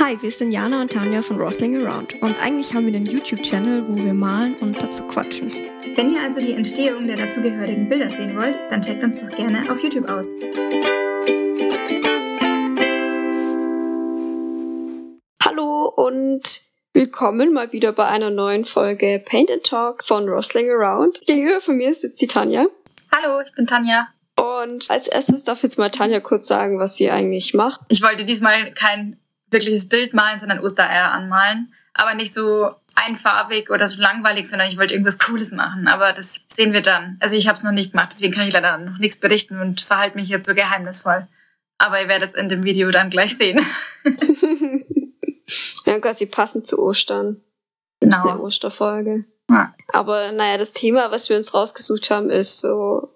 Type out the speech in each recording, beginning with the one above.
Hi, wir sind Jana und Tanja von Rosling Around und eigentlich haben wir einen YouTube-Channel, wo wir malen und dazu quatschen. Wenn ihr also die Entstehung der dazugehörigen Bilder sehen wollt, dann checkt uns doch gerne auf YouTube aus. Hallo und willkommen mal wieder bei einer neuen Folge Paint and Talk von Rosling Around. Gegenüber von mir sitzt die Tanja. Hallo, ich bin Tanja. Und als erstes darf jetzt mal Tanja kurz sagen, was sie eigentlich macht. Ich wollte diesmal kein wirkliches Bild malen, sondern Ostereier anmalen. Aber nicht so einfarbig oder so langweilig, sondern ich wollte irgendwas Cooles machen. Aber das sehen wir dann. Also ich habe es noch nicht gemacht, deswegen kann ich leider noch nichts berichten und verhalte mich jetzt so geheimnisvoll. Aber ihr werdet es in dem Video dann gleich sehen. ja, quasi passend zu Ostern. Genau. Das ist eine Osterfolge. Ja. Aber naja, das Thema, was wir uns rausgesucht haben, ist so,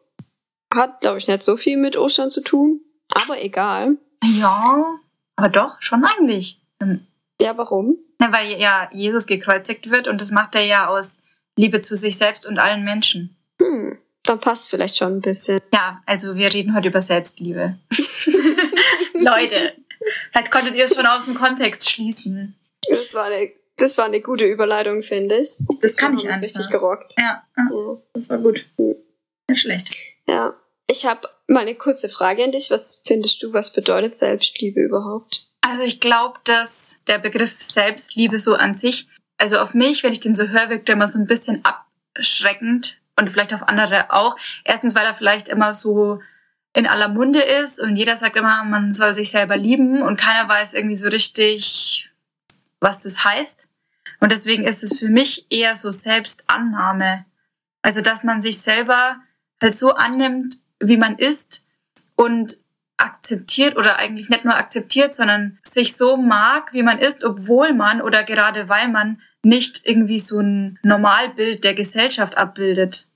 hat, glaube ich, nicht so viel mit Ostern zu tun. Aber egal. Ja, aber doch, schon eigentlich. Ähm, Ja, warum? Na, weil ja Jesus gekreuzigt wird und das macht er ja aus Liebe zu sich selbst und allen Menschen. Hm, dann passt es vielleicht schon ein bisschen. Ja, also wir reden heute über Selbstliebe. Leute, vielleicht konntet ihr es schon aus dem Kontext schließen. Das war eine, das war eine gute Überleitung, finde ich. Das kann haben ich einfach. richtig gerockt. Ja, ja, Ja. das war gut. Nicht schlecht. ja. Ich habe mal eine kurze Frage an dich. Was findest du, was bedeutet Selbstliebe überhaupt? Also ich glaube, dass der Begriff Selbstliebe so an sich, also auf mich, wenn ich den so höre, wirkt er immer so ein bisschen abschreckend und vielleicht auf andere auch. Erstens, weil er vielleicht immer so in aller Munde ist und jeder sagt immer, man soll sich selber lieben und keiner weiß irgendwie so richtig, was das heißt. Und deswegen ist es für mich eher so Selbstannahme. Also, dass man sich selber halt so annimmt, wie man ist und akzeptiert oder eigentlich nicht nur akzeptiert, sondern sich so mag, wie man ist, obwohl man oder gerade weil man nicht irgendwie so ein Normalbild der Gesellschaft abbildet.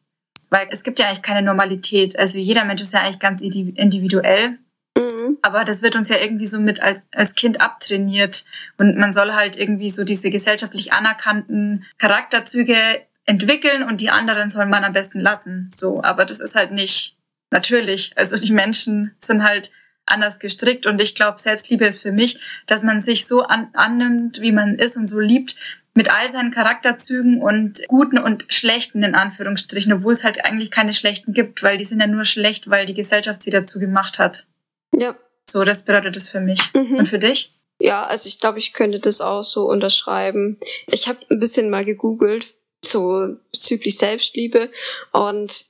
Weil es gibt ja eigentlich keine Normalität. Also jeder Mensch ist ja eigentlich ganz indi- individuell. Mhm. Aber das wird uns ja irgendwie so mit als, als Kind abtrainiert. Und man soll halt irgendwie so diese gesellschaftlich anerkannten Charakterzüge entwickeln und die anderen soll man am besten lassen. So, aber das ist halt nicht natürlich. Also die Menschen sind halt anders gestrickt und ich glaube, Selbstliebe ist für mich, dass man sich so an, annimmt, wie man ist und so liebt, mit all seinen Charakterzügen und guten und schlechten in Anführungsstrichen, obwohl es halt eigentlich keine schlechten gibt, weil die sind ja nur schlecht, weil die Gesellschaft sie dazu gemacht hat. Ja. So, das bedeutet es für mich. Mhm. Und für dich? Ja, also ich glaube, ich könnte das auch so unterschreiben. Ich habe ein bisschen mal gegoogelt, so bezüglich Selbstliebe und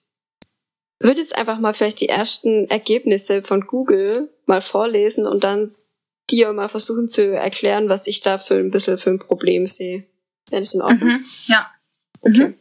würde jetzt einfach mal vielleicht die ersten Ergebnisse von Google mal vorlesen und dann dir mal versuchen zu erklären, was ich da für ein bisschen für ein Problem sehe. Wäre das in Ordnung? Mhm. Ja. Okay.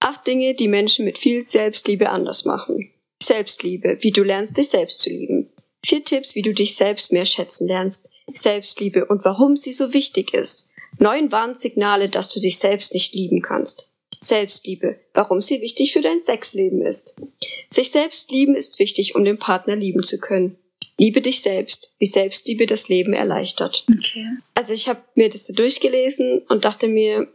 Acht Dinge, die Menschen mit viel Selbstliebe anders machen. Selbstliebe, wie du lernst, dich selbst zu lieben. Vier Tipps, wie du dich selbst mehr schätzen lernst. Selbstliebe und warum sie so wichtig ist. Neun Warnsignale, dass du dich selbst nicht lieben kannst. Selbstliebe, warum sie wichtig für dein Sexleben ist. Sich selbst lieben ist wichtig, um den Partner lieben zu können. Liebe dich selbst, wie Selbstliebe das Leben erleichtert. Okay. Also ich habe mir das so durchgelesen und dachte mir,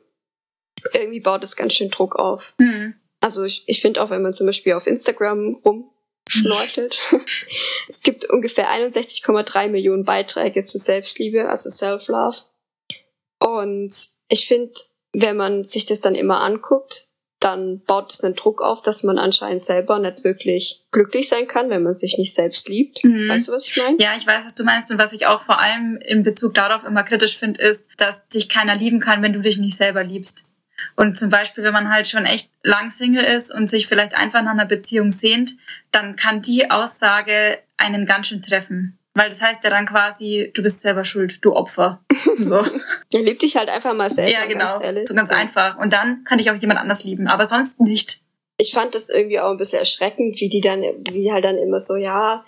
irgendwie baut das ganz schön Druck auf. Mhm. Also ich, ich finde auch, wenn man zum Beispiel auf Instagram rumschnorchelt, es gibt ungefähr 61,3 Millionen Beiträge zu Selbstliebe, also Self-Love. Und ich finde, wenn man sich das dann immer anguckt, dann baut es einen Druck auf, dass man anscheinend selber nicht wirklich glücklich sein kann, wenn man sich nicht selbst liebt. Mhm. Weißt du, was ich meine? Ja, ich weiß, was du meinst. Und was ich auch vor allem in Bezug darauf immer kritisch finde, ist, dass dich keiner lieben kann, wenn du dich nicht selber liebst. Und zum Beispiel, wenn man halt schon echt lang Single ist und sich vielleicht einfach nach einer Beziehung sehnt, dann kann die Aussage einen ganz schön treffen. Weil das heißt ja dann quasi, du bist selber schuld, du Opfer. So. Ja, lieb dich halt einfach mal selber. ja, genau. Ganz. So ganz Ja. einfach. Und dann kann dich auch jemand anders lieben, aber sonst nicht. ich fand das irgendwie auch ein bisschen erschreckend, wie die dann, wie halt dann immer so, ja,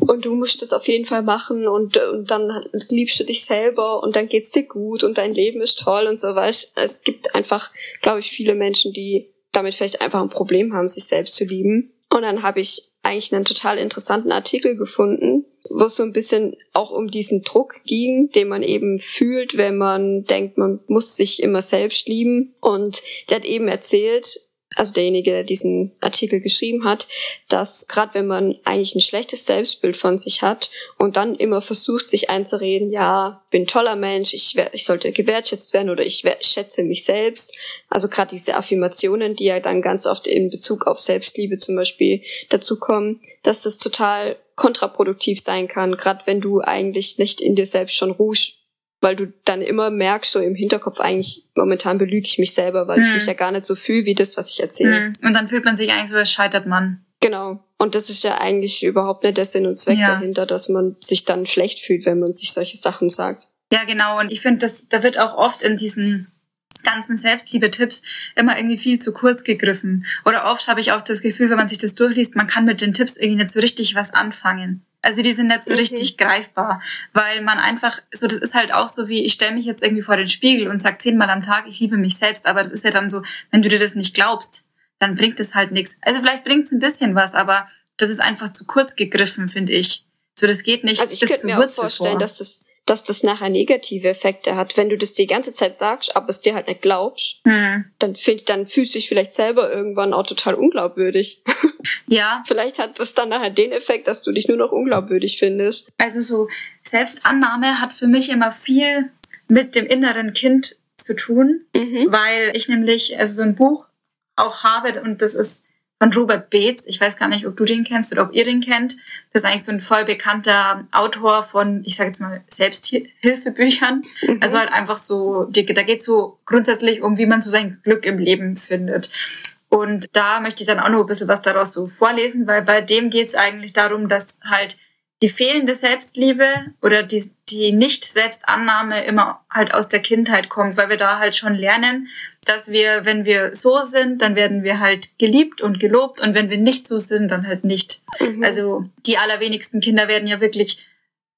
und du musst das auf jeden Fall machen und, und dann liebst du dich selber und dann geht's dir gut und dein Leben ist toll und so weißt. Es gibt einfach, glaube ich, viele Menschen, die damit vielleicht einfach ein Problem haben, sich selbst zu lieben. Und dann habe ich eigentlich einen total interessanten Artikel gefunden, wo es so ein bisschen auch um diesen Druck ging, den man eben fühlt, wenn man denkt, man muss sich immer selbst lieben. Und der hat eben erzählt, also derjenige, der diesen Artikel geschrieben hat, dass gerade wenn man eigentlich ein schlechtes Selbstbild von sich hat und dann immer versucht, sich einzureden, ja, bin toller Mensch, ich, ich sollte gewertschätzt werden oder ich schätze mich selbst. Also gerade diese Affirmationen, die ja dann ganz oft in Bezug auf Selbstliebe zum Beispiel dazu kommen, dass das total kontraproduktiv sein kann, gerade wenn du eigentlich nicht in dir selbst schon ruhst weil du dann immer merkst, so im Hinterkopf eigentlich, momentan belüge ich mich selber, weil hm. ich mich ja gar nicht so fühle, wie das, was ich erzähle. Hm. Und dann fühlt man sich eigentlich so, als scheitert man. Genau. Und das ist ja eigentlich überhaupt nicht der Sinn und Zweck ja. dahinter, dass man sich dann schlecht fühlt, wenn man sich solche Sachen sagt. Ja, genau. Und ich finde, da wird auch oft in diesen ganzen Selbstliebe-Tipps immer irgendwie viel zu kurz gegriffen. Oder oft habe ich auch das Gefühl, wenn man sich das durchliest, man kann mit den Tipps irgendwie nicht so richtig was anfangen. Also die sind nicht so mhm. richtig greifbar, weil man einfach, so das ist halt auch so wie, ich stelle mich jetzt irgendwie vor den Spiegel und sag zehnmal am Tag, ich liebe mich selbst, aber das ist ja dann so, wenn du dir das nicht glaubst, dann bringt es halt nichts. Also vielleicht bringt es ein bisschen was, aber das ist einfach zu kurz gegriffen, finde ich. So, das geht nicht. Also ich könnte mir auch vorstellen, vor. dass das dass das nachher negative Effekte hat. Wenn du das die ganze Zeit sagst, aber es dir halt nicht glaubst, hm. dann, find, dann fühlst du dich vielleicht selber irgendwann auch total unglaubwürdig. Ja. vielleicht hat das dann nachher den Effekt, dass du dich nur noch unglaubwürdig findest. Also so Selbstannahme hat für mich immer viel mit dem inneren Kind zu tun, mhm. weil ich nämlich also so ein Buch auch habe und das ist von Robert Beetz. Ich weiß gar nicht, ob du den kennst oder ob ihr den kennt. Das ist eigentlich so ein voll bekannter Autor von, ich sage jetzt mal, Selbsthilfebüchern. Mhm. Also halt einfach so, da geht so grundsätzlich um, wie man so sein Glück im Leben findet. Und da möchte ich dann auch noch ein bisschen was daraus so vorlesen, weil bei dem geht es eigentlich darum, dass halt die fehlende Selbstliebe oder die, die Nicht-Selbstannahme immer halt aus der Kindheit kommt, weil wir da halt schon lernen, dass wir, wenn wir so sind, dann werden wir halt geliebt und gelobt und wenn wir nicht so sind, dann halt nicht. Mhm. Also die allerwenigsten Kinder werden ja wirklich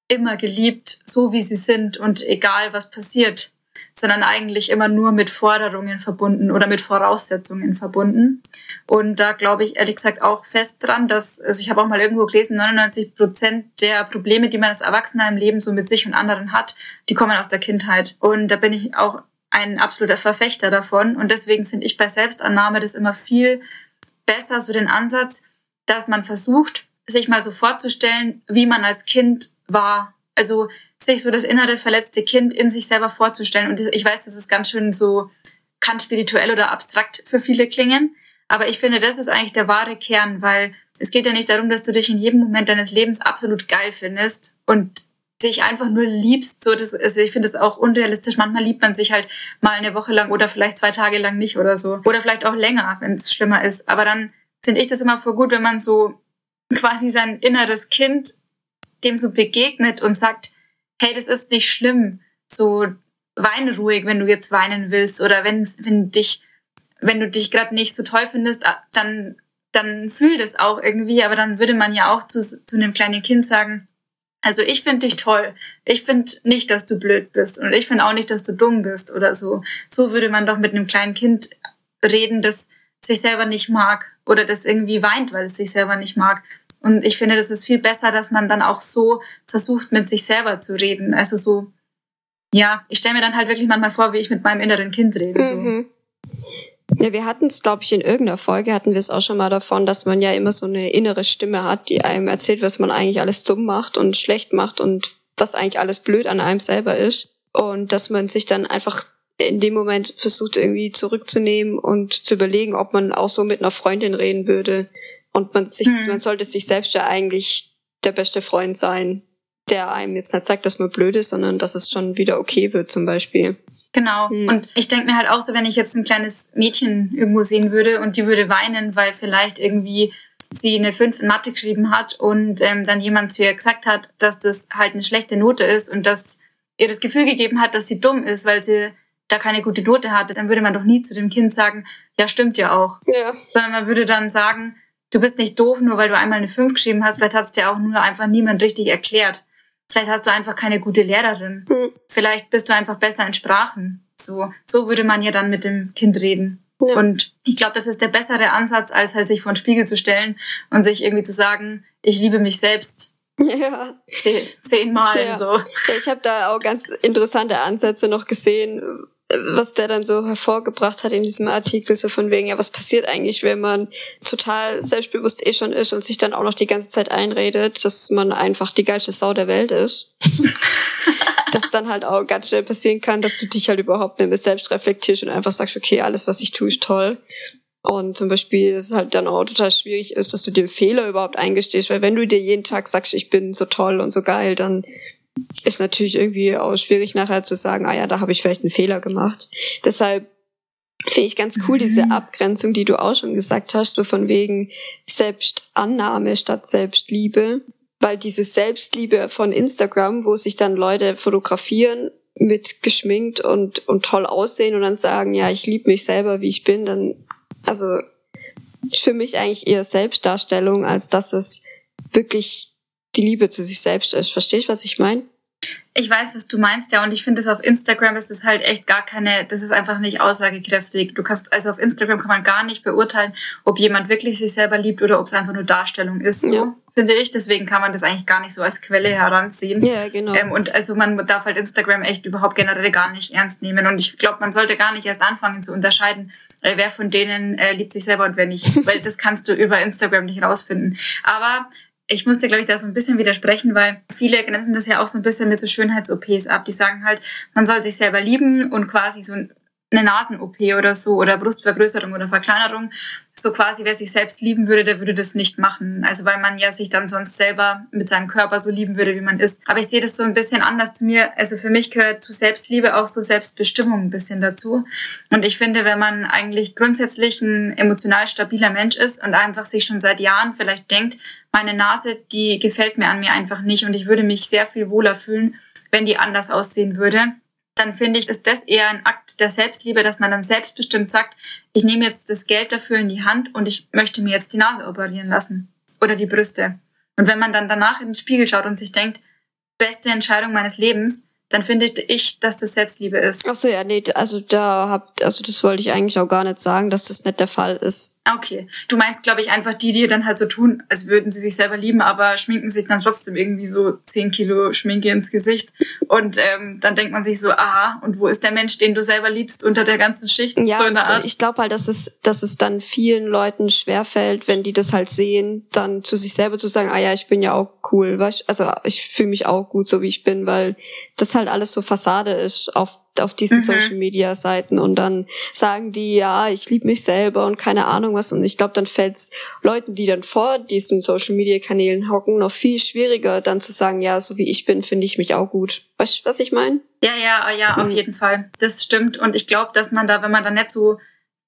immer geliebt, so wie sie sind und egal was passiert sondern eigentlich immer nur mit Forderungen verbunden oder mit Voraussetzungen verbunden. Und da glaube ich ehrlich gesagt auch fest dran, dass, also ich habe auch mal irgendwo gelesen, 99 Prozent der Probleme, die man als Erwachsener im Leben so mit sich und anderen hat, die kommen aus der Kindheit. Und da bin ich auch ein absoluter Verfechter davon. Und deswegen finde ich bei Selbstannahme das immer viel besser, so den Ansatz, dass man versucht, sich mal so vorzustellen, wie man als Kind war. Also sich so das innere verletzte Kind in sich selber vorzustellen. Und ich weiß, das ist ganz schön so, kann spirituell oder abstrakt für viele klingen. Aber ich finde, das ist eigentlich der wahre Kern, weil es geht ja nicht darum, dass du dich in jedem Moment deines Lebens absolut geil findest und dich einfach nur liebst. So, das, also ich finde das auch unrealistisch. Manchmal liebt man sich halt mal eine Woche lang oder vielleicht zwei Tage lang nicht oder so. Oder vielleicht auch länger, wenn es schlimmer ist. Aber dann finde ich das immer voll gut, wenn man so quasi sein inneres Kind dem so begegnet und sagt, hey, das ist nicht schlimm. So weine ruhig, wenn du jetzt weinen willst oder wenn, wenn dich, wenn du dich gerade nicht so toll findest, dann, dann fühl das auch irgendwie. Aber dann würde man ja auch zu, zu einem kleinen Kind sagen, also ich finde dich toll. Ich finde nicht, dass du blöd bist und ich finde auch nicht, dass du dumm bist oder so. So würde man doch mit einem kleinen Kind reden, das sich selber nicht mag oder das irgendwie weint, weil es sich selber nicht mag. Und ich finde, das ist viel besser, dass man dann auch so versucht, mit sich selber zu reden. Also so, ja, ich stelle mir dann halt wirklich manchmal vor, wie ich mit meinem inneren Kind rede. So. Mhm. Ja, wir hatten es, glaube ich, in irgendeiner Folge hatten wir es auch schon mal davon, dass man ja immer so eine innere Stimme hat, die einem erzählt, was man eigentlich alles dumm macht und schlecht macht und was eigentlich alles blöd an einem selber ist. Und dass man sich dann einfach in dem Moment versucht, irgendwie zurückzunehmen und zu überlegen, ob man auch so mit einer Freundin reden würde. Und man sich, hm. man sollte sich selbst ja eigentlich der beste Freund sein, der einem jetzt nicht sagt, dass man blöd ist, sondern dass es schon wieder okay wird, zum Beispiel. Genau. Hm. Und ich denke mir halt auch so, wenn ich jetzt ein kleines Mädchen irgendwo sehen würde und die würde weinen, weil vielleicht irgendwie sie eine 5 in Mathe geschrieben hat und ähm, dann jemand zu ihr gesagt hat, dass das halt eine schlechte Note ist und dass ihr das Gefühl gegeben hat, dass sie dumm ist, weil sie da keine gute Note hatte, dann würde man doch nie zu dem Kind sagen, ja, stimmt ja auch. Ja. Sondern man würde dann sagen, du bist nicht doof, nur weil du einmal eine 5 geschrieben hast. Vielleicht hat es dir auch nur einfach niemand richtig erklärt. Vielleicht hast du einfach keine gute Lehrerin. Mhm. Vielleicht bist du einfach besser in Sprachen. So, so würde man ja dann mit dem Kind reden. Ja. Und ich glaube, das ist der bessere Ansatz, als halt sich vor den Spiegel zu stellen und sich irgendwie zu sagen, ich liebe mich selbst Ja. Zehn, zehnmal Ja. so. Ich habe da auch ganz interessante Ansätze noch gesehen, was der dann so hervorgebracht hat in diesem Artikel, so von wegen, ja, was passiert eigentlich, wenn man total selbstbewusst eh schon ist und sich dann auch noch die ganze Zeit einredet, dass man einfach die geilste Sau der Welt ist. dass dann halt auch ganz schnell passieren kann, dass du dich halt überhaupt nicht mehr selbst reflektierst und einfach sagst, okay, alles, was ich tue, ist toll. Und zum Beispiel, dass es halt dann auch total schwierig ist, dass du dir Fehler überhaupt eingestehst, weil wenn du dir jeden Tag sagst, ich bin so toll und so geil, dann ist natürlich irgendwie auch schwierig nachher zu sagen, ah ja, da habe ich vielleicht einen Fehler gemacht. Deshalb finde ich ganz cool diese Abgrenzung, die du auch schon gesagt hast, so von wegen Selbstannahme statt Selbstliebe. Weil diese Selbstliebe von Instagram, wo sich dann Leute fotografieren mit geschminkt und, und toll aussehen und dann sagen, ja, ich liebe mich selber, wie ich bin, dann, also für mich eigentlich eher Selbstdarstellung, als dass es wirklich die Liebe zu sich selbst ist. Verstehst du, was ich meine? Ich weiß, was du meinst, ja, und ich finde, das auf Instagram ist das halt echt gar keine, das ist einfach nicht aussagekräftig. Du kannst, also auf Instagram kann man gar nicht beurteilen, ob jemand wirklich sich selber liebt oder ob es einfach nur Darstellung ist, so, Ja. finde ich. Deswegen kann man das eigentlich gar nicht so als Quelle heranziehen. Ja, genau. Ähm, und also man darf halt Instagram echt überhaupt generell gar nicht ernst nehmen. Und ich glaube, man sollte gar nicht erst anfangen zu unterscheiden, äh, wer von denen äh, liebt sich selber und wer nicht. Weil das kannst du über Instagram nicht rausfinden. Aber ich muss dir, glaube ich, da so ein bisschen widersprechen, weil viele grenzen das ja auch so ein bisschen mit so Schönheits-OPs ab. Die sagen halt, man soll sich selber lieben und quasi so eine Nasen-OP oder so oder Brustvergrößerung oder Verkleinerung. So quasi, wer sich selbst lieben würde, der würde das nicht machen. Also weil man ja sich dann sonst selber mit seinem Körper so lieben würde, wie man ist. Aber ich sehe das so ein bisschen anders zu mir. Also für mich gehört zu Selbstliebe auch so Selbstbestimmung ein bisschen dazu. Und ich finde, wenn man eigentlich grundsätzlich ein emotional stabiler Mensch ist und einfach sich schon seit Jahren vielleicht denkt, meine Nase, die gefällt mir an mir einfach nicht und ich würde mich sehr viel wohler fühlen, wenn die anders aussehen würde, dann finde ich, ist das eher ein Akt der Selbstliebe, dass man dann selbstbestimmt sagt, ich nehme jetzt das Geld dafür in die Hand und ich möchte mir jetzt die Nase operieren lassen oder die Brüste. Und wenn man dann danach in den Spiegel schaut und sich denkt, beste Entscheidung meines Lebens, dann finde ich, dass das Selbstliebe ist. Ach so, ja, nee, also da hab, also das wollte ich eigentlich auch gar nicht sagen, dass das nicht der Fall ist. Ah, Okay. Du meinst, glaube ich, einfach die, die dann halt so tun, als würden sie sich selber lieben, aber schminken sich dann trotzdem irgendwie so 10 Kilo Schminke ins Gesicht. Und ähm, dann denkt man sich so, aha, und wo ist der Mensch, den du selber liebst unter der ganzen Schicht? Ja, so in der Art. ich glaube halt, dass es, dass es dann vielen Leuten schwerfällt, wenn die das halt sehen, dann zu sich selber zu sagen, ah ja, ich bin ja auch cool, weißt also ich fühle mich auch gut, so wie ich bin, weil das halt alles so Fassade ist auf auf diesen Mhm. Social Media Seiten und dann sagen die ja ich liebe mich selber und keine Ahnung was und ich glaube dann fällt's Leuten die dann vor diesen Social Media Kanälen hocken noch viel schwieriger dann zu sagen ja so wie ich bin finde ich mich auch gut weißt du was ich meine Ja, ja, ja, auf Mhm. jeden Fall. Das stimmt. Und ich glaube, dass man da, wenn man da nicht so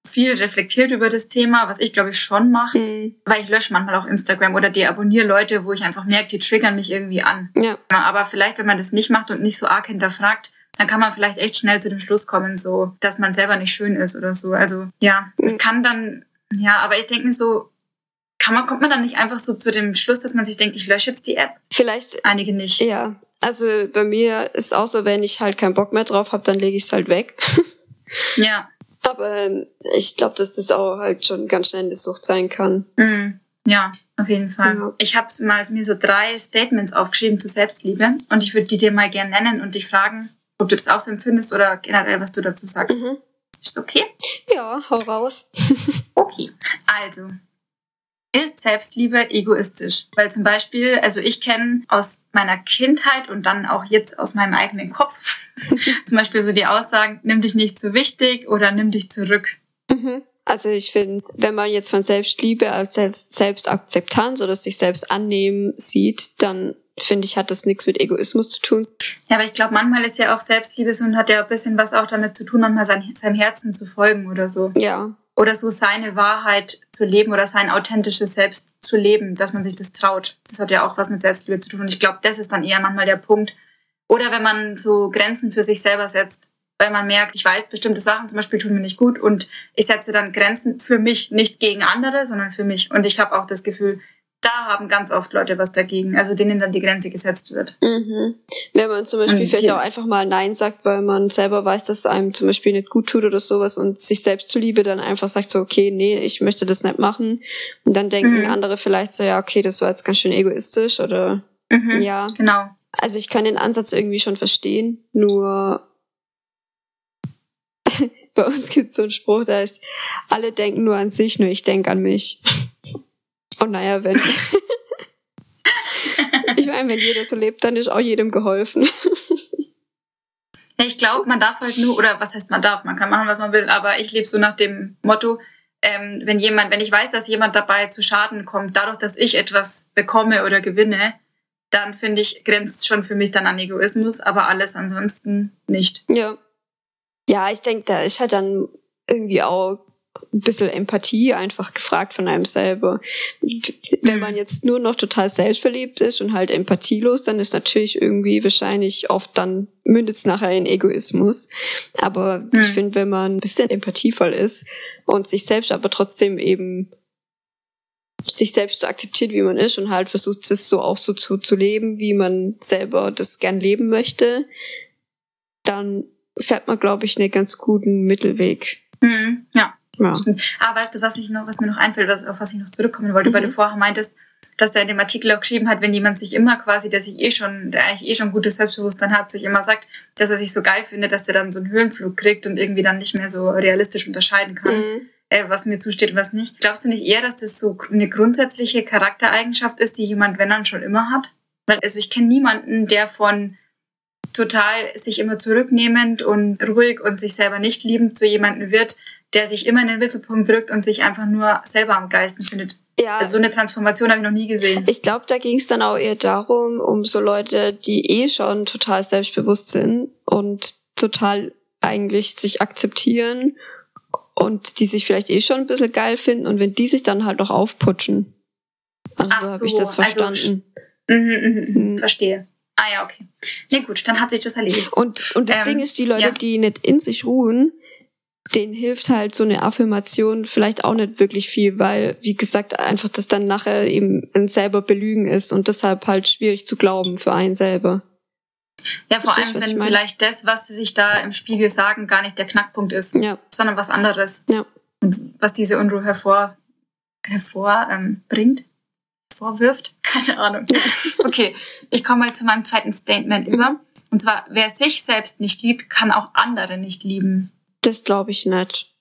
viel reflektiert über das Thema, was ich glaube ich schon mache, mhm. weil ich lösche manchmal auch Instagram oder deabonniere Leute, wo ich einfach merke, die triggern mich irgendwie an. ja Aber vielleicht, wenn man das nicht macht und nicht so arg hinterfragt, dann kann man vielleicht echt schnell zu dem Schluss kommen, so, dass man selber nicht schön ist oder so. Also ja, das Mhm. kann dann, ja, aber ich denke mir so, kann man, kommt man dann nicht einfach so zu dem Schluss, dass man sich denkt, ich lösche jetzt die App? vielleicht Einige nicht. Ja, also bei mir ist auch so, wenn ich halt keinen Bock mehr drauf habe, dann lege ich es halt weg. Ja. Aber ähm, ich glaube, dass das auch halt schon ganz schnell eine Sucht sein kann. Mhm. Ja, auf jeden Fall. Ja. Ich habe mal mir so drei Statements aufgeschrieben zu Selbstliebe und ich würde die dir mal gerne nennen und dich fragen, ob du das auch so empfindest oder generell, was du dazu sagst. Mhm. Ist okay? Ja, hau raus. Okay. Also, ist Selbstliebe egoistisch? Weil zum Beispiel, also ich kenne aus meiner Kindheit und dann auch jetzt aus meinem eigenen Kopf zum Beispiel so die Aussagen, nimm dich nicht zu wichtig oder nimm dich zurück. Mhm. Also ich finde, wenn man jetzt von Selbstliebe als Selbst Selbstakzeptanz oder sich selbst annehmen sieht, dann finde ich, hat das nichts mit Egoismus zu tun. Ja, aber ich glaube, manchmal ist ja auch Selbstliebe so und hat ja ein bisschen was auch damit zu tun, manchmal sein, seinem Herzen zu folgen oder so. Ja, Oder so seine Wahrheit zu leben oder sein authentisches Selbst zu leben, dass man sich das traut. Das hat ja auch was mit Selbstliebe zu tun. Und ich glaube, das ist dann eher manchmal der Punkt. Oder wenn man so Grenzen für sich selber setzt, weil man merkt, ich weiß, bestimmte Sachen zum Beispiel tun mir nicht gut und ich setze dann Grenzen für mich, nicht gegen andere, sondern für mich. Und ich habe auch das Gefühl, da haben ganz oft Leute was dagegen, also denen dann die Grenze gesetzt wird. Mhm. Wenn man zum Beispiel Und vielleicht auch einfach mal Nein sagt, weil man selber weiß, dass es einem zum Beispiel nicht gut tut oder sowas und sich selbst zuliebe dann einfach sagt so, okay, nee, ich möchte das nicht machen. Und dann denken Mhm. andere vielleicht so, ja, okay, das war jetzt ganz schön egoistisch oder Mhm. Ja. Genau. Also ich kann den Ansatz irgendwie schon verstehen, nur bei uns gibt es so einen Spruch, da heißt, alle denken nur an sich, nur ich denke an mich. Und naja, wenn. ich meine, wenn jeder so lebt, dann ist auch jedem geholfen. Ich glaube, man darf halt nur, oder was heißt man darf, man kann machen, was man will, aber ich lebe so nach dem Motto, ähm, wenn jemand, wenn ich weiß, dass jemand dabei zu Schaden kommt, dadurch, dass ich etwas bekomme oder gewinne, dann finde ich, grenzt schon für mich dann an Egoismus, aber alles ansonsten nicht. Ja. Ja, ich denke, da ist halt dann irgendwie auch ein bisschen Empathie einfach gefragt von einem selber. Wenn man jetzt nur noch total selbstverliebt ist und halt empathielos, dann ist natürlich irgendwie wahrscheinlich oft dann mündet es nachher in Egoismus. Aber Hm. ich finde, wenn man ein bisschen empathievoll ist und sich selbst aber trotzdem eben sich selbst akzeptiert, wie man ist und halt versucht, es so auch so zu, zu leben, wie man selber das gern leben möchte, dann fährt man, glaube ich, einen ganz guten Mittelweg. Hm, ja. Ja. Ah, weißt du, was ich noch, was mir noch einfällt, was, auf was ich noch zurückkommen wollte, weil Mhm. du vorher meintest, dass er in dem Artikel auch geschrieben hat, wenn jemand sich immer quasi, der sich eh schon, der eigentlich eh schon gutes Selbstbewusstsein hat, sich immer sagt, dass er sich so geil findet, dass er dann so einen Höhenflug kriegt und irgendwie dann nicht mehr so realistisch unterscheiden kann, Mhm. äh, was mir zusteht und was nicht. Glaubst du nicht eher, dass das so eine grundsätzliche Charaktereigenschaft ist, die jemand, wenn dann schon immer hat? Weil, also ich kenne niemanden, der von total sich immer zurücknehmend und ruhig und sich selber nicht liebend zu jemandem wird, der sich immer in den Mittelpunkt drückt und sich einfach nur selber am Geisten findet. Ja, Also so eine Transformation habe ich noch nie gesehen. ich glaube, da ging es dann auch eher darum, um so Leute, die eh schon total selbstbewusst sind und total eigentlich sich akzeptieren und die sich vielleicht eh schon ein bisschen geil finden und wenn die sich dann halt noch aufputschen. Also so habe ich das also verstanden. Mhm, mhm, mhm. Mhm. Verstehe. Ah ja, okay. Nee, gut, dann hat sich das erledigt. Und, und das Ähm, Ding ist, die Leute, ja. die nicht in sich ruhen, denen hilft halt so eine Affirmation vielleicht auch nicht wirklich viel, weil, wie gesagt, einfach das dann nachher eben ein selber Belügen ist und deshalb halt schwierig zu glauben für einen selber. Ja, vor Verstehst allem, wenn vielleicht das, was sie sich da im Spiegel sagen, gar nicht der Knackpunkt ist, Ja, sondern was anderes. ja. Und was diese Unruhe hervor, hervor ähm, vorwirft, keine Ahnung. Okay, ich komme mal zu meinem zweiten Statement über. Und zwar, wer sich selbst nicht liebt, kann auch andere nicht lieben. Das glaube ich nicht.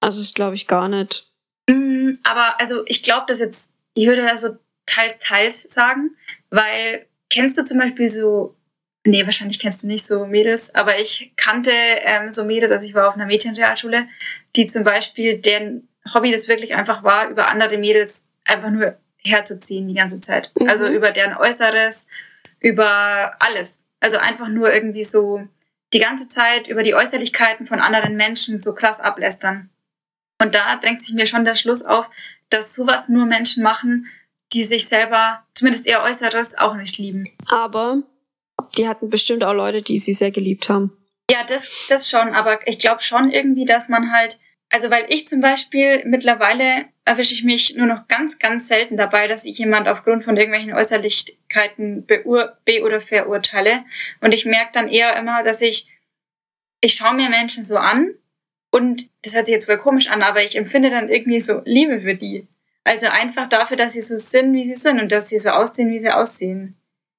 Also das glaube ich gar nicht. Mm, Aber also ich glaube das jetzt, ich würde da so teils, teils sagen, weil kennst du zum Beispiel so, nee, wahrscheinlich kennst du nicht so Mädels, aber ich kannte ähm, so Mädels, also ich war auf einer Mädchenrealschule, die zum Beispiel, deren Hobby das wirklich einfach war, über andere Mädels einfach nur herzuziehen die ganze Zeit. Mhm. Also über deren Äußeres, über alles. Also einfach nur irgendwie so die ganze Zeit über die Äußerlichkeiten von anderen Menschen so krass ablästern. Und da drängt sich mir schon der Schluss auf, dass sowas nur Menschen machen, die sich selber, zumindest ihr Äußeres, auch nicht lieben. Aber die hatten bestimmt auch Leute, die sie sehr geliebt haben. Ja, das, das schon, aber ich glaube schon irgendwie, dass man halt, also weil ich zum Beispiel mittlerweile erwische ich mich nur noch ganz, ganz selten dabei, dass ich jemand aufgrund von irgendwelchen Äußerlichkeiten beur be- oder verurteile. Und ich merke dann eher immer, dass ich, ich schaue mir Menschen so an und das hört sich jetzt voll komisch an, aber ich empfinde dann irgendwie so Liebe für die. Also einfach dafür, dass sie so sind, wie sie sind und dass sie so aussehen, wie sie aussehen.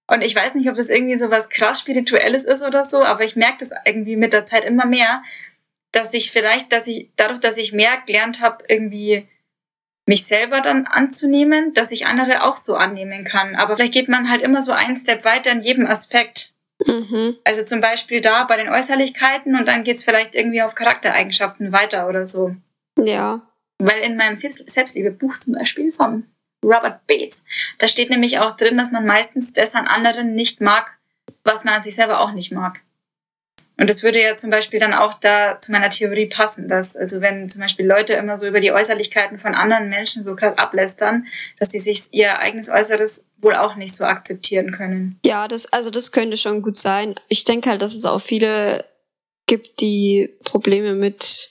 Und ich weiß nicht, ob das irgendwie so was krass Spirituelles ist oder so, aber ich merke das irgendwie mit der Zeit immer mehr, dass ich vielleicht, dass ich, dadurch, dass ich mehr gelernt habe, irgendwie mich selber dann anzunehmen, dass ich andere auch so annehmen kann. Aber vielleicht geht man halt immer so einen Step weiter in jedem Aspekt. Mhm. Also zum Beispiel da bei den Äußerlichkeiten und dann geht's vielleicht irgendwie auf Charaktereigenschaften weiter oder so. Ja. Weil in meinem Selbst Selbstliebebuch zum Beispiel von Robert Bates, da steht nämlich auch drin, dass man meistens das an anderen nicht mag, was man an sich selber auch nicht mag. Und das würde ja zum Beispiel dann auch da zu meiner Theorie passen, dass, also wenn zum Beispiel Leute immer so über die Äußerlichkeiten von anderen Menschen so krass ablästern, dass die sich ihr eigenes Äußeres wohl auch nicht so akzeptieren können. Ja, das, also das könnte schon gut sein. Ich denke halt, dass es auch viele gibt, die Probleme mit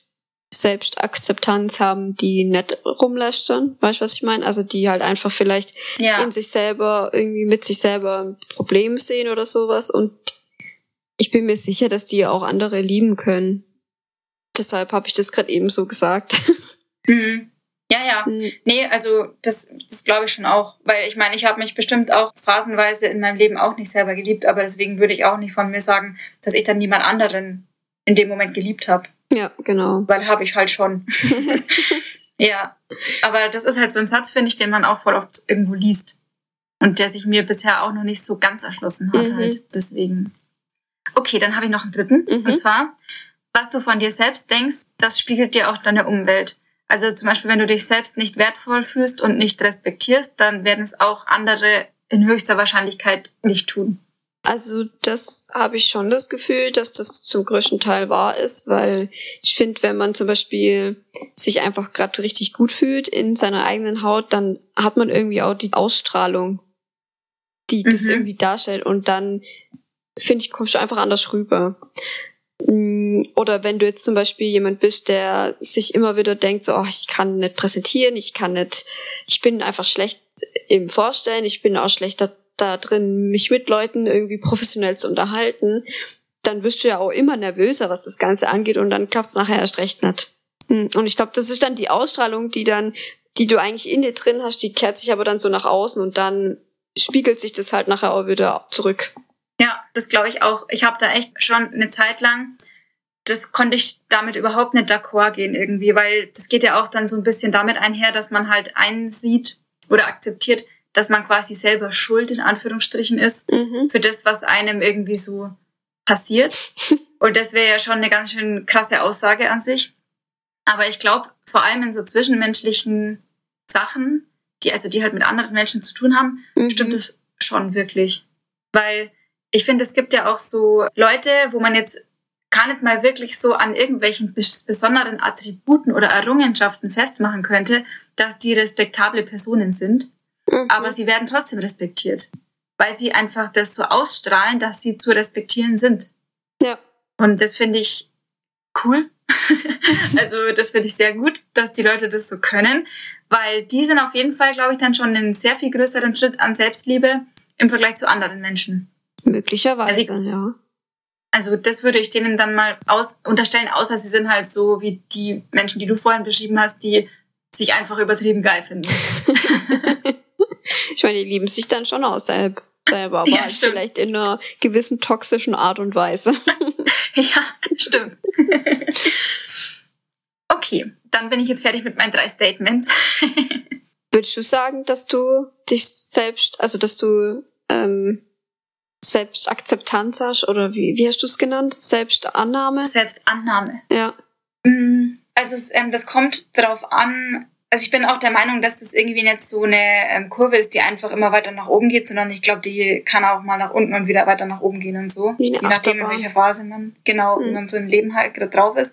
Selbstakzeptanz haben, die nicht rumlästern. Weißt du, was ich meine? Also die halt einfach vielleicht Ja. in sich selber, irgendwie mit sich selber ein Problem sehen oder sowas. Und ich bin mir sicher, dass die auch andere lieben können. Deshalb habe ich das gerade eben so gesagt. Mhm. Ja, ja. Mhm. Nee, also das, das glaube ich schon auch. Weil ich meine, ich habe mich bestimmt auch phasenweise in meinem Leben auch nicht selber geliebt, aber deswegen würde ich auch nicht von mir sagen, dass ich dann niemand anderen in dem Moment geliebt habe. Ja, genau. Weil habe ich halt schon. ja. Aber das ist halt so ein Satz, finde ich, den man auch voll oft irgendwo liest. Und der sich mir bisher auch noch nicht so ganz erschlossen hat, Mhm. halt. Deswegen. Okay, dann habe ich noch einen dritten. Mhm. Und zwar, was du von dir selbst denkst, das spiegelt dir auch deine Umwelt. Also zum Beispiel, wenn du dich selbst nicht wertvoll fühlst und nicht respektierst, dann werden es auch andere in höchster Wahrscheinlichkeit nicht tun. Also das habe ich schon das Gefühl, dass das zum größten Teil wahr ist, weil ich finde, wenn man zum Beispiel sich einfach gerade richtig gut fühlt in seiner eigenen Haut, dann hat man irgendwie auch die Ausstrahlung, die das Mhm. irgendwie darstellt und dann finde ich, kommst du einfach anders rüber. Mm, Oder wenn du jetzt zum Beispiel jemand bist, der sich immer wieder denkt, so, oh, ich kann nicht präsentieren, ich kann nicht, ich bin einfach schlecht im Vorstellen, ich bin auch schlechter da drin, mich mit Leuten irgendwie professionell zu unterhalten, dann wirst du ja auch immer nervöser, was das Ganze angeht und dann klappt's nachher erst recht nicht. Mm, Und ich glaube, das ist dann die Ausstrahlung, die dann, die du eigentlich in dir drin hast, die kehrt sich aber dann so nach außen und dann spiegelt sich das halt nachher auch wieder zurück. Ja, das glaube ich auch. Ich habe da echt schon eine Zeit lang, das konnte ich damit überhaupt nicht d'accord gehen irgendwie, weil das geht ja auch dann so ein bisschen damit einher, dass man halt einsieht oder akzeptiert, dass man quasi selber schuld in Anführungsstrichen ist Mhm. für das, was einem irgendwie so passiert. Und das wäre ja schon eine ganz schön krasse Aussage an sich. Aber ich glaube, vor allem in so zwischenmenschlichen Sachen, die also die halt mit anderen Menschen zu tun haben, Mhm. stimmt es schon wirklich. Weil ich finde, es gibt ja auch so Leute, wo man jetzt gar nicht mal wirklich so an irgendwelchen bes- besonderen Attributen oder Errungenschaften festmachen könnte, dass die respektable Personen sind. Mhm. Aber sie werden trotzdem respektiert. Weil sie einfach das so ausstrahlen, dass sie zu respektieren sind. Ja. Und das finde ich cool. also das finde ich sehr gut, dass die Leute das so können, weil die sind auf jeden Fall, glaube ich, dann schon einen sehr viel größeren Schritt an Selbstliebe im Vergleich zu anderen Menschen. Möglicherweise, Also ja. Also das würde ich denen dann mal aus unterstellen, außer sie sind halt so wie die Menschen, die du vorhin beschrieben hast, die sich einfach übertrieben geil finden. Ich meine, die lieben sich dann schon aus selb- selber, aber Ja, halt vielleicht in einer gewissen toxischen Art und Weise. ja, stimmt. okay, dann bin ich jetzt fertig mit meinen drei Statements. Würdest du sagen, dass du dich selbst, also dass du ähm, Selbstakzeptanz hast oder wie, wie hast du es genannt? Selbstannahme? Selbstannahme. Ja. Mm, Also es, ähm, das kommt darauf an. Also ich bin auch der Meinung, dass das irgendwie nicht so eine ähm, Kurve ist, die einfach immer weiter nach oben geht, sondern ich glaube, die kann auch mal nach unten und wieder weiter nach oben gehen und so. Je nachdem, in welcher Phase man genau Mhm. man so im Leben halt gerade drauf ist.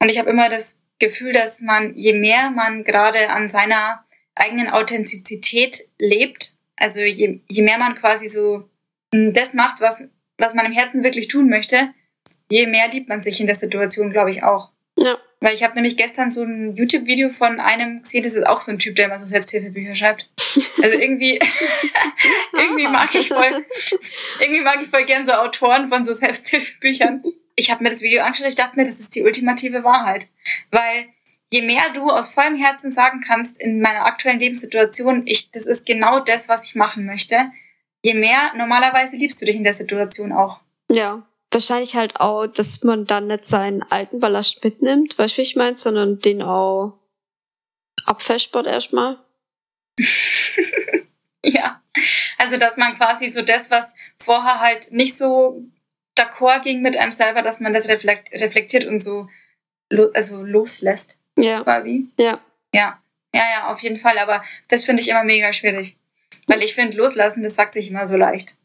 Und ich habe immer das Gefühl, dass man, je mehr man gerade an seiner eigenen Authentizität lebt, also je, je mehr man quasi so das macht, was, was man im Herzen wirklich tun möchte, je mehr liebt man sich in der Situation, glaube ich, auch. Ja. Weil ich habe nämlich gestern so ein YouTube-Video von einem gesehen, das ist auch so ein Typ, der immer so Selbsthilfebücher schreibt. Also irgendwie, irgendwie mag ich voll, irgendwie mag ich voll gern so Autoren von so Selbsthilfebüchern. Ich habe mir das Video angeschaut, ich dachte mir, das ist die ultimative Wahrheit. Weil je mehr du aus vollem Herzen sagen kannst in meiner aktuellen Lebenssituation, ich, das ist genau das, was ich machen möchte, je mehr normalerweise liebst du dich in der Situation auch. Ja. Wahrscheinlich halt auch, dass man dann nicht seinen alten Ballast mitnimmt, weißt du, wie ich meine, sondern den auch abfäschbart erstmal. Ja, also dass man quasi so das, was vorher halt nicht so d'accord ging mit einem selber, dass man das reflekt, reflektiert und so lo, also loslässt Ja. quasi. Ja. Ja, ja, ja, auf jeden Fall. Aber das finde ich immer mega schwierig. Weil ich finde, loslassen, das sagt sich immer so leicht.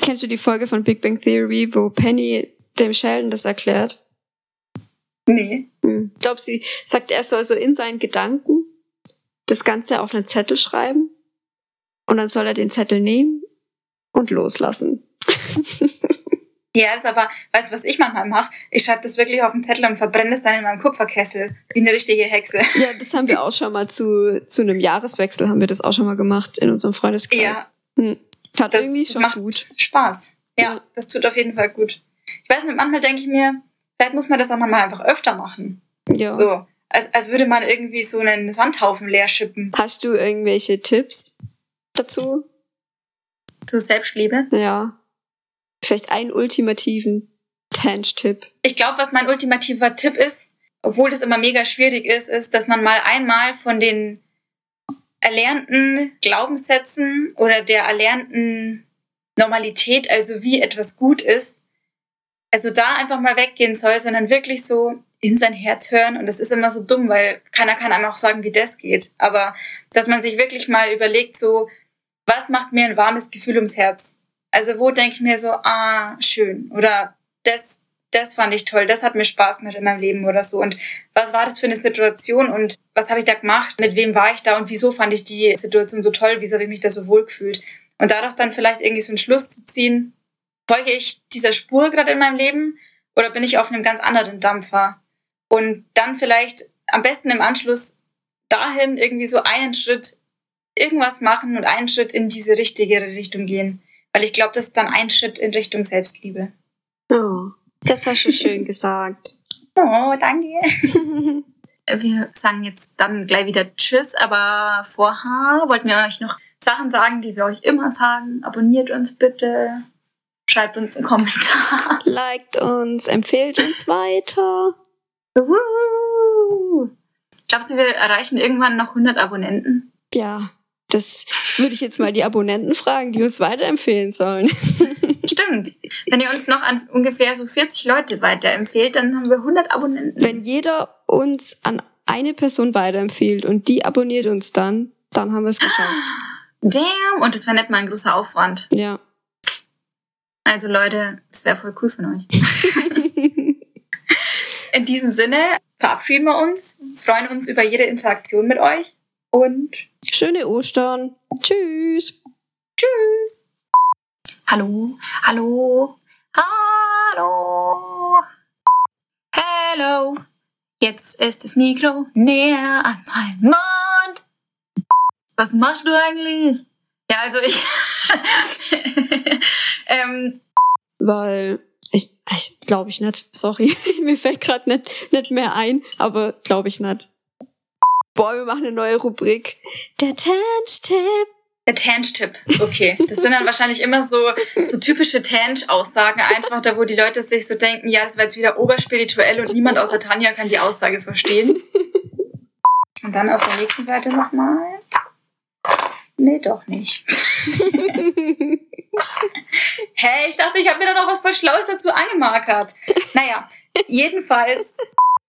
Kennst du die Folge von Big Bang Theory, wo Penny dem Sheldon das erklärt? Nee. Hm. Ich glaube, sie sagt, er soll so in seinen Gedanken das Ganze auf einen Zettel schreiben und dann soll er den Zettel nehmen und loslassen. Ja, ist aber, weißt du, was ich manchmal mache? Ich schreibe das wirklich auf den Zettel und verbrenne es dann in meinem Kupferkessel. Wie eine richtige Hexe. Ja, das haben wir auch schon mal zu, zu einem Jahreswechsel haben wir das auch schon mal gemacht in unserem Freundeskreis. Ja. Hm. Hat Das, irgendwie das schon macht gut. Spaß. Ja, Ja. das tut auf jeden Fall gut. Ich weiß nicht, manchmal denke ich mir, vielleicht muss man das auch manchmal einfach öfter machen. Ja. So. als, als würde man irgendwie so einen Sandhaufen leer schippen. Hast du irgendwelche Tipps dazu? Zu Selbstliebe? Ja. Vielleicht einen ultimativen Tange-Tipp. Ich glaube, was mein ultimativer Tipp ist, obwohl das immer mega schwierig ist, ist, dass man mal einmal von den erlernten Glaubenssätzen oder der erlernten Normalität, also wie etwas gut ist, also da einfach mal weggehen soll, sondern wirklich so in sein Herz hören. Und das ist immer so dumm, weil keiner kann einem auch sagen, wie das geht. Aber dass man sich wirklich mal überlegt, so, was macht mir ein warmes Gefühl ums Herz? Also wo denke ich mir so, ah, schön. Oder das, das fand ich toll, das hat mir Spaß gemacht in meinem Leben oder so. Und was war das für eine Situation und was habe ich da gemacht? Mit wem war ich da und wieso fand ich die Situation so toll? Wieso habe ich mich da so wohl gefühlt? Und daraus dann vielleicht irgendwie so einen Schluss zu ziehen, folge ich dieser Spur gerade in meinem Leben oder bin ich auf einem ganz anderen Dampfer? Und dann vielleicht am besten im Anschluss dahin irgendwie so einen Schritt irgendwas machen und einen Schritt in diese richtige Richtung gehen. Weil ich glaube, das ist dann ein Schritt in Richtung Selbstliebe. Oh, das hast du schön gesagt. Oh, danke. wir sagen jetzt dann gleich wieder Tschüss, aber vorher wollten wir euch noch Sachen sagen, die wir euch immer sagen. Abonniert uns bitte. Schreibt uns einen Kommentar. Liked uns, empfehlt uns weiter. Glaubst du, wir erreichen irgendwann noch 100 Abonnenten? Ja, das würde ich jetzt mal die Abonnenten fragen, die uns weiterempfehlen sollen. Stimmt. Wenn ihr uns noch an ungefähr so 40 Leute weiterempfehlt, dann haben wir 100 Abonnenten. Wenn jeder uns an eine Person weiterempfiehlt und die abonniert uns dann, dann haben wir es geschafft. Damn! Und das wäre nicht mal ein großer Aufwand. Ja. Also Leute, es wäre voll cool von euch. In diesem Sinne verabschieden wir uns, freuen uns über jede Interaktion mit euch und schöne Ostern. Tschüss. Tschüss. Hallo, hallo, hallo. Hallo. Jetzt ist das Mikro näher an meinem Mund. Was machst du eigentlich? Ja, also ich. ähm, Weil ich, ich glaube ich nicht. Sorry, mir fällt gerade nicht, nicht mehr ein, aber glaube ich nicht. Boah, wir machen eine neue Rubrik. Der Tange-Tipp. Der Tange-Tipp, okay. Das sind dann wahrscheinlich immer so, so typische Tange-Aussagen, einfach da, wo die Leute sich so denken, ja, das war jetzt wieder oberspirituell und niemand außer Tanja kann die Aussage verstehen. Und dann auf der nächsten Seite nochmal. Nee, doch nicht. Hey, ich dachte, ich habe mir da noch was voll Schlaues dazu angemarkert. Naja, jedenfalls